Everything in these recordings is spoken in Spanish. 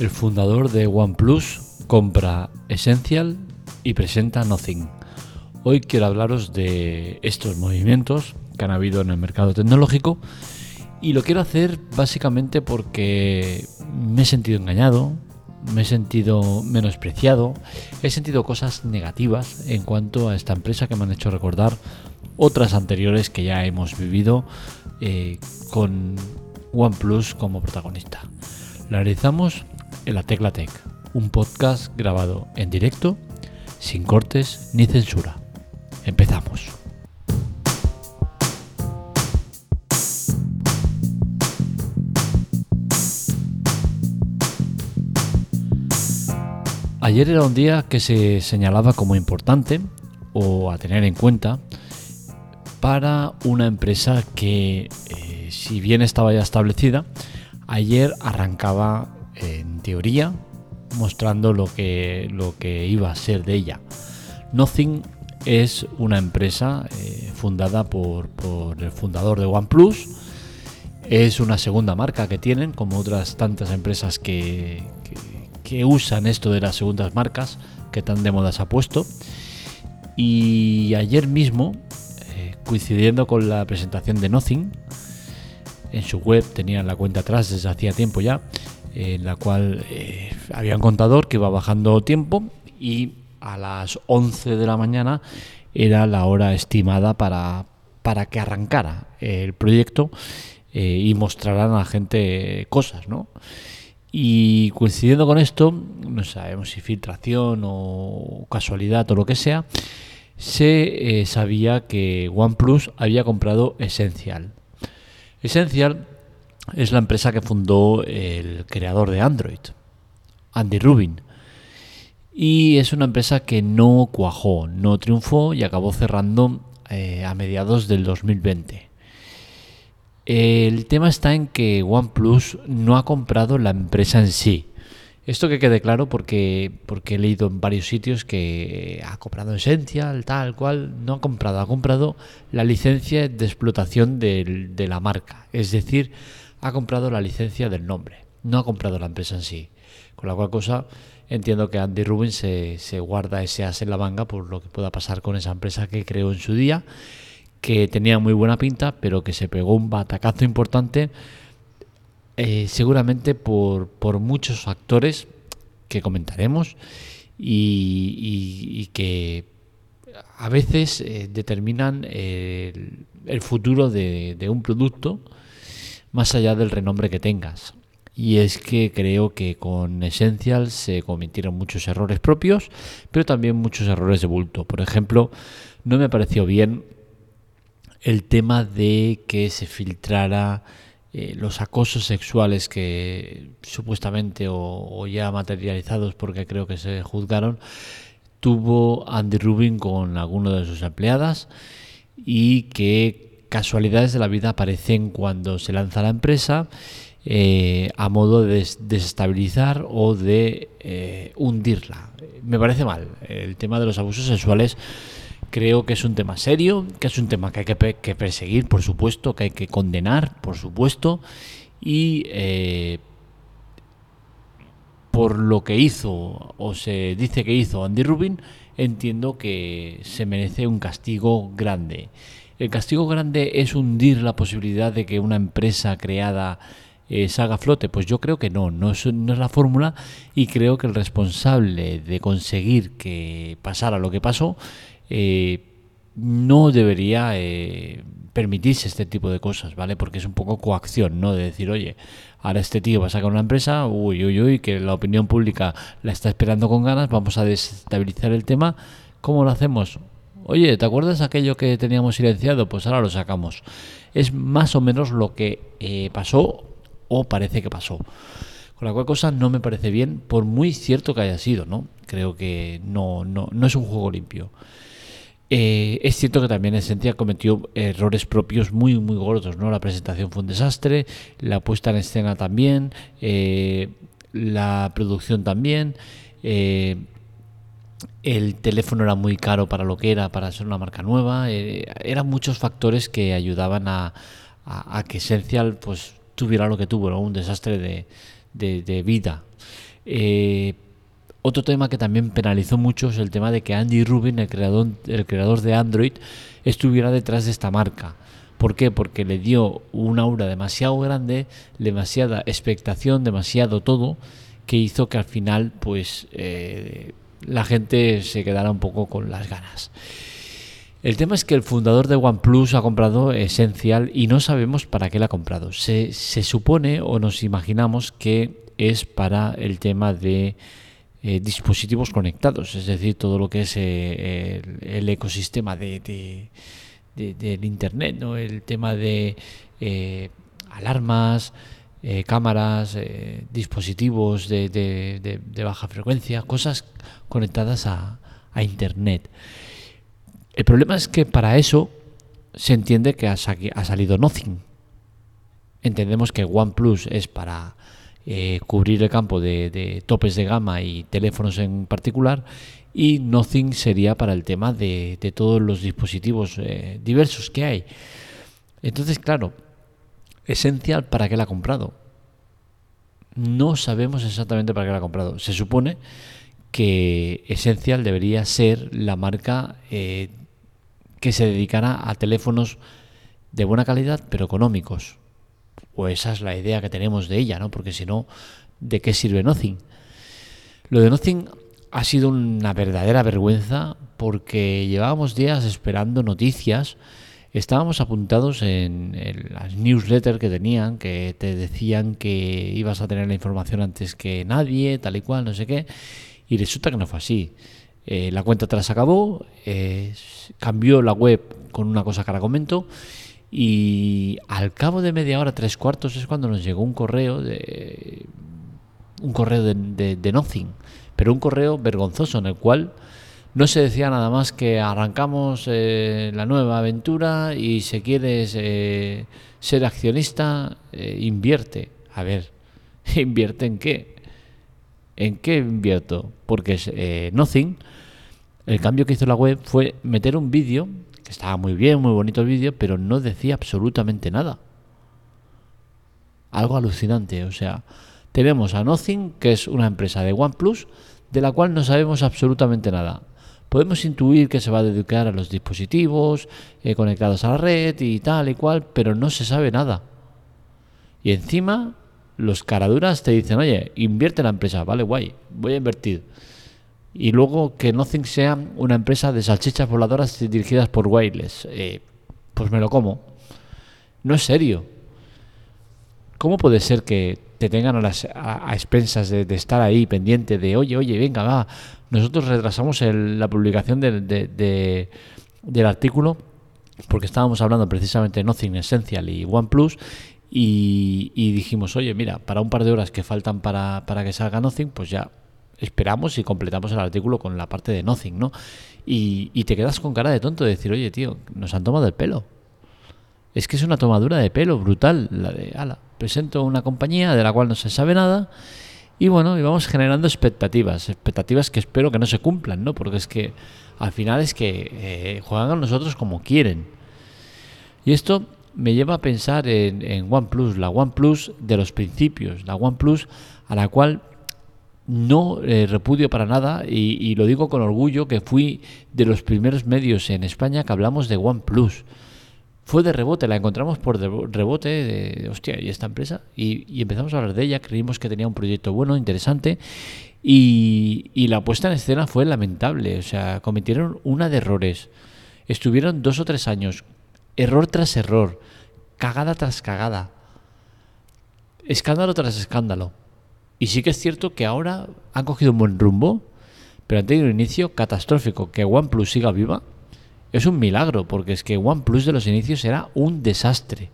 El fundador de OnePlus compra Essential y presenta Nothing. Hoy quiero hablaros de estos movimientos que han habido en el mercado tecnológico y lo quiero hacer básicamente porque me he sentido engañado, me he sentido menospreciado, he sentido cosas negativas en cuanto a esta empresa que me han hecho recordar otras anteriores que ya hemos vivido eh, con OnePlus como protagonista. La realizamos en la Tecla Tech, un podcast grabado en directo, sin cortes ni censura. Empezamos. Ayer era un día que se señalaba como importante o a tener en cuenta para una empresa que, eh, si bien estaba ya establecida, ayer arrancaba en teoría mostrando lo que, lo que iba a ser de ella. Nothing es una empresa eh, fundada por, el fundador de OnePlus. Es una segunda marca que tienen, como otras tantas empresas que, que, usan esto de las segundas marcas, que tan de moda se ha puesto. Y ayer mismo, eh, coincidiendo con la presentación de Nothing, en su web tenían la cuenta atrás desde hacía tiempo ya, en la cual eh, había un contador que iba bajando tiempo y a las 11 de la mañana era la hora estimada para, para que arrancara el proyecto eh, y mostraran a la gente cosas, ¿no? Y coincidiendo con esto, no sabemos si filtración o casualidad o lo que sea, se eh, sabía que OnePlus había comprado Essential. Essential es la empresa que fundó el creador de Android, Andy Rubin. Y es una empresa que no cuajó, no triunfó y acabó cerrando eh, a mediados del 2020. El tema está en que OnePlus no ha comprado la empresa en sí. Esto que quede claro porque, porque he leído en varios sitios que ha comprado Essential, tal cual, no ha comprado, ha comprado la licencia de explotación de la marca. Es decir, ha comprado la licencia del nombre, no ha comprado la empresa en sí. Con la cual cosa entiendo que Andy Rubin se, guarda ese as en la manga por lo que pueda pasar con esa empresa que creó en su día, que tenía muy buena pinta, pero que se pegó un batacazo importante, eh, seguramente por, muchos factores que comentaremos y, que a veces eh, determinan el, futuro de un producto más allá del renombre que tengas. Y es que creo que con Essential se cometieron muchos errores propios, pero también muchos errores de bulto. Por ejemplo, no me pareció bien el tema de que se filtrara eh, los acosos sexuales que supuestamente o, ya materializados porque creo que se juzgaron tuvo Andy Rubin con alguno de sus empleadas y que casualidades de la vida aparecen cuando se lanza la empresa eh, a modo de desestabilizar o de eh, hundirla. Me parece mal. El tema de los abusos sexuales creo que es un tema serio, que es un tema que hay que, perseguir, por supuesto, que hay que condenar, por supuesto, y eh, por lo que hizo o se dice que hizo Andy Rubin, entiendo que se merece un castigo grande. ¿El castigo grande es hundir la posibilidad de que una empresa creada eh, salga a flote? Pues yo creo que no, no es, la fórmula y creo que el responsable de conseguir que pasara lo que pasó eh, no debería eh, permitirse este tipo de cosas, ¿vale? Porque es un poco coacción, ¿no? De decir, oye, ahora este tío va a sacar una empresa, uy, uy, uy, que la opinión pública la está esperando con ganas, vamos a desestabilizar el tema. ¿Cómo lo hacemos? Oye, ¿te acuerdas aquello que teníamos silenciado? Pues ahora lo sacamos. Es más o menos lo que eh, pasó o parece que pasó. Con la cual cosa no me parece bien, por muy cierto que haya sido, ¿no? Creo que no, no, no es un juego limpio. Eh, es cierto que también Esencia cometió errores propios muy, muy gordos, ¿no? La presentación fue un desastre, la puesta en escena también, eh, la producción también. El teléfono era muy caro para lo que era, para ser una marca nueva. Eh, eran muchos factores que ayudaban a, que Essential pues, tuviera lo que tuvo, un desastre de, vida. Eh, otro tema que también penalizó mucho es el tema de que Andy Rubin, el creador, el creador de Android, estuviera detrás de esta marca. ¿Por qué? Porque le dio un aura demasiado grande, demasiada expectación, demasiado todo, que hizo que al final, pues, eh, la gente se quedara un poco con las ganas. El tema es que el fundador de OnePlus ha comprado Essential y no sabemos para qué la ha comprado. Se, se supone o nos imaginamos que es para el tema de eh, dispositivos conectados, es decir, todo lo que es eh, el, ecosistema de, del Internet, ¿no? el tema de eh, alarmas, cámaras, dispositivos de, baja frecuencia, cosas conectadas a, Internet. El problema es que para eso se entiende que ha, salido Nothing. Entendemos que OnePlus es para eh, cubrir el campo de, topes de gama y teléfonos en particular y Nothing sería para el tema de, todos los dispositivos eh, diversos que hay. Entonces, claro, esencial para qué la ha comprado. No sabemos exactamente para qué la ha comprado. Se supone que Essential debería ser la marca eh, que se dedicara a teléfonos de buena calidad pero económicos o esa es la idea que tenemos de ella, ¿no? Porque si no, ¿de qué sirve Nothing? Lo de Nothing ha sido una verdadera vergüenza porque llevábamos días esperando noticias. Estábamos apuntados en, las newsletters que tenían, que te decían que ibas a tener la información antes que nadie, tal y cual, no sé qué. Y resulta que no fue así. Eh, la cuenta atrás acabó, cambió la web con una cosa que ahora comento y al cabo de media hora, tres cuartos, es cuando nos llegó un correo de un correo de, Nothing, pero un correo vergonzoso en el cual no se decía nada más que arrancamos eh, la nueva aventura y si quieres eh, ser accionista, eh, invierte. A ver, ¿invierte en qué? ¿En qué invierto? Porque Nothing, el cambio que hizo la web fue meter un vídeo estaba muy bien, muy bonito el vídeo, pero no decía absolutamente nada. Algo alucinante, o sea, tenemos a Nothing, que es una empresa de OnePlus, de la cual no sabemos absolutamente nada. Podemos intuir que se va a dedicar a los dispositivos eh, conectados a la red y tal y cual, pero no se sabe nada. Y encima, los caraduras te dicen, oye, invierte en la empresa, vale, guay, voy a invertir y luego que Nothing sea una empresa de salchichas voladoras dirigidas por Wireless. Eh, pues me lo como. No es serio. ¿Cómo puede ser que te tengan a, las, a, expensas de, estar ahí pendiente de, oye, oye, venga, va, nosotros retrasamos la publicación del artículo porque estábamos hablando precisamente de Nothing Essential y OnePlus y, y dijimos, oye, mira, para un par de horas que faltan para, para que salga Nothing, pues ya esperamos y completamos el artículo con la parte de Nothing, ¿no? Y, te quedas con cara de tonto de decir, oye, tío, nos han tomado el pelo. Es que es una tomadura de pelo brutal, la de, ala, presento una compañía de la cual no se sabe nada y bueno, y vamos generando expectativas, expectativas que espero que no se cumplan, ¿no? Porque es que al final es que eh, juegan a nosotros como quieren. Y esto me lleva a pensar en, en OnePlus, la OnePlus de los principios, la OnePlus a la cual no eh, repudio para nada y, lo digo con orgullo que fui de los primeros medios en España que hablamos de OnePlus. Fue de rebote, la encontramos por rebote de, hostia, ¿y esta empresa? Y, empezamos a hablar de ella, creímos que tenía un proyecto bueno, interesante y, y la puesta en escena fue lamentable, o sea, cometieron una de errores. Estuvieron dos o tres años, error tras error, cagada tras cagada, escándalo tras escándalo y sí que es cierto que ahora han cogido un buen rumbo, pero han tenido un inicio catastrófico. Que OnePlus siga viva es un milagro, porque es que OnePlus de los inicios era un desastre.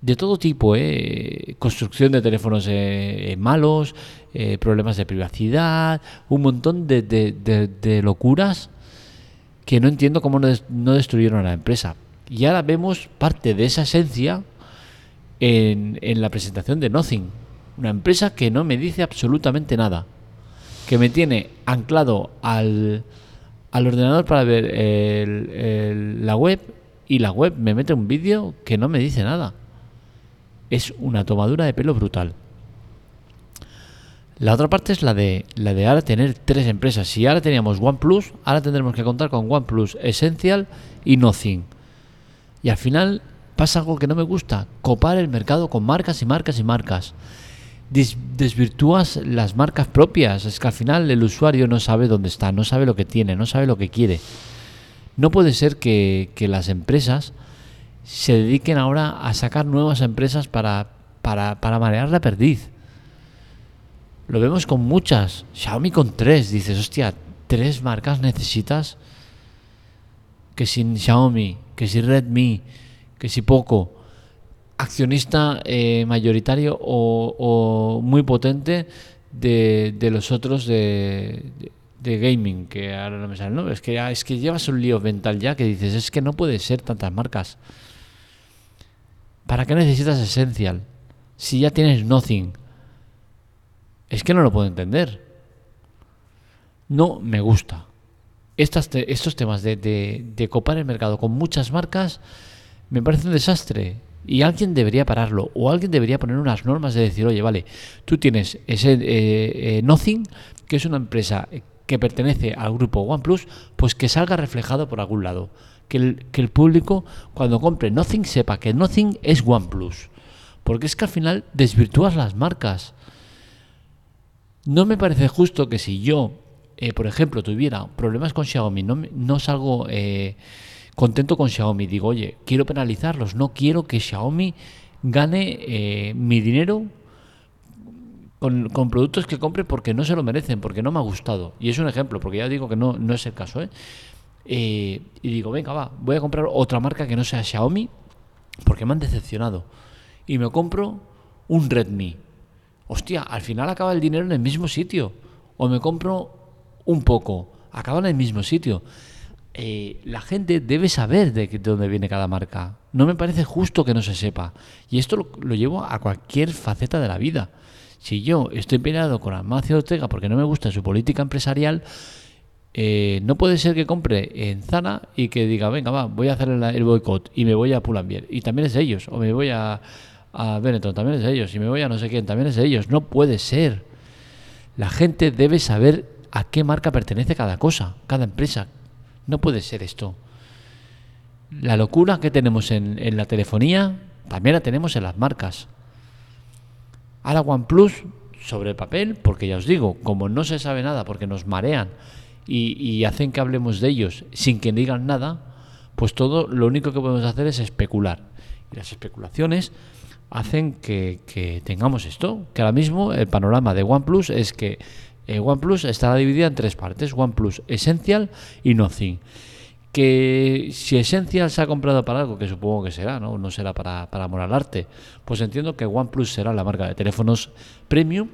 De todo tipo, ¿eh? construcción de teléfonos eh, eh, malos, eh, problemas de privacidad, un montón de, locuras que no entiendo cómo no, no destruyeron a la empresa. Y ahora vemos parte de esa esencia en, en la presentación de Nothing una empresa que no me dice absolutamente nada. Que me tiene anclado al, al ordenador para ver la web y la web me mete un vídeo que no me dice nada. Es una tomadura de pelo brutal. La otra parte es la de, la de ahora tener tres empresas. Si ahora teníamos OnePlus, ahora tendremos que contar con OnePlus Essential y Nothing. Y al final pasa algo que no me gusta, copar el mercado con marcas y marcas y marcas. Desvirtúas las marcas propias. Es que al final el usuario no sabe dónde está, no sabe lo que tiene, no sabe lo que quiere. No puede ser que, las empresas se dediquen ahora a sacar nuevas empresas para, para, para marear la perdiz. Lo vemos con muchas. Xiaomi con tres. Dices, hostia, tres marcas necesitas. Que sin Xiaomi, que si Redmi, que si Poco. Accionista eh, mayoritario o, muy potente de, los otros de, gaming, que ahora no me sale ¿no? Es que, es que llevas un lío mental ya que dices, es que no puede ser tantas marcas. ¿Para qué necesitas Essential? Si ya tienes Nothing es que no lo puedo entender. No me gusta. estos temas de, de, copar el mercado con muchas marcas me parece un desastre. Y alguien debería pararlo. O alguien debería poner unas normas de decir, oye, vale, tú tienes ese eh, eh, Nothing, que es una empresa que pertenece al grupo OnePlus, pues que salga reflejado por algún lado. Que el, que el público, cuando compre Nothing, sepa que Nothing es OnePlus. Porque es que al final desvirtúas las marcas. No me parece justo que si yo, eh, por ejemplo, tuviera problemas con Xiaomi, no, no salgo eh, contento con Xiaomi, digo, oye, quiero penalizarlos, no quiero que Xiaomi gane eh, mi dinero con, productos que compre porque no se lo merecen, porque no me ha gustado. Y es un ejemplo, porque ya digo que no, no es el caso. y digo, venga, va, voy a comprar otra marca que no sea Xiaomi porque me han decepcionado. Y me compro un Redmi hostia, al final acaba el dinero en el mismo sitio. O me compro un poco, acaba en el mismo sitio. Eh, la gente debe saber de, dónde viene cada marca. No me parece justo que no se sepa. Y esto lo, llevo a cualquier faceta de la vida. Si yo estoy peleado con Amancio Ortega porque no me gusta su política empresarial, eh, no puede ser que compre en Zana y que diga, venga, va, voy a hacer el, el boicot y me voy a Pull&Bear. Y también es de ellos. O me voy a, a Benetton, también es de ellos. Si me voy a no sé quién, también es de ellos. No puede ser. La gente debe saber a qué marca pertenece cada cosa, cada empresa. No puede ser esto. La locura que tenemos en, la telefonía también la tenemos en las marcas. Ahora OnePlus sobre el papel, porque ya os digo, como no se sabe nada, porque nos marean y, hacen que hablemos de ellos sin que digan nada, pues todo lo único que podemos hacer es especular. Y las especulaciones hacen que, tengamos esto, que ahora mismo el panorama de OnePlus es que eh, OnePlus estará dividida en tres partes, OnePlus Essential y Nothing. Que si Essential se ha comprado para algo, que supongo que será, no, no será para, para amor al arte, pues entiendo que OnePlus será la marca de teléfonos premium,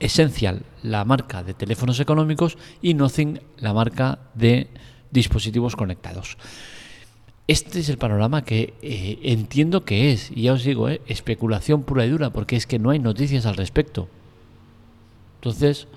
Essential la marca de teléfonos económicos y Nothing la marca de dispositivos conectados. Este es el panorama que eh, entiendo que es, y ya os digo, eh, especulación pura y dura, porque es que no hay noticias al respecto. Entonces,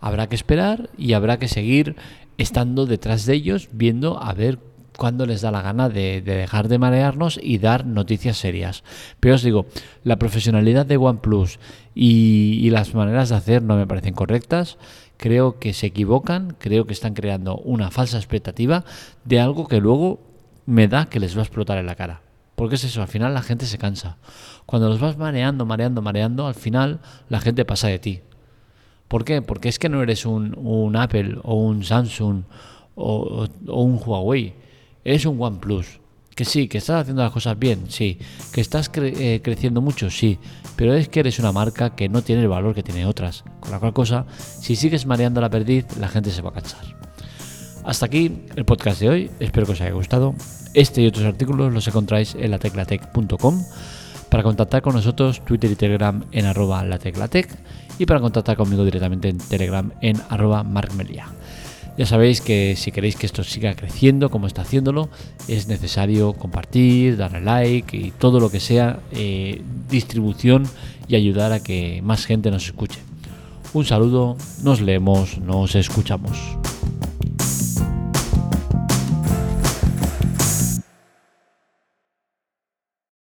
habrá que esperar y habrá que seguir estando detrás de ellos, viendo a ver cuándo les da la gana de, dejar de marearnos y dar noticias serias. Pero os digo, la profesionalidad de OnePlus y, y las maneras de hacer no me parecen correctas. Creo que se equivocan, creo que están creando una falsa expectativa de algo que luego me da que les va a explotar en la cara. Porque es eso, al final la gente se cansa. Cuando los vas mareando, mareando, mareando, al final la gente pasa de ti. ¿Por qué? Porque es que no eres un, Apple o un Samsung o, un Huawei. Eres un OnePlus. Que sí, que estás haciendo las cosas bien, sí. Que estás eh, creciendo mucho, sí. Pero es que eres una marca que no tiene el valor que tiene otras. Con la cual cosa, si sigues mareando la perdiz, la gente se va a cansar. Hasta aquí el podcast de hoy, espero que os haya gustado. Este y otros artículos los encontráis en lateclatec.com. Para contactar con nosotros, Twitter y Telegram en arroba lateclatec y para contactar conmigo directamente en Telegram en arroba markmelia. Ya sabéis que si queréis que esto siga creciendo como está haciéndolo, es necesario compartir, darle like y todo lo que sea eh, distribución y ayudar a que más gente nos escuche. Un saludo, nos leemos, nos escuchamos.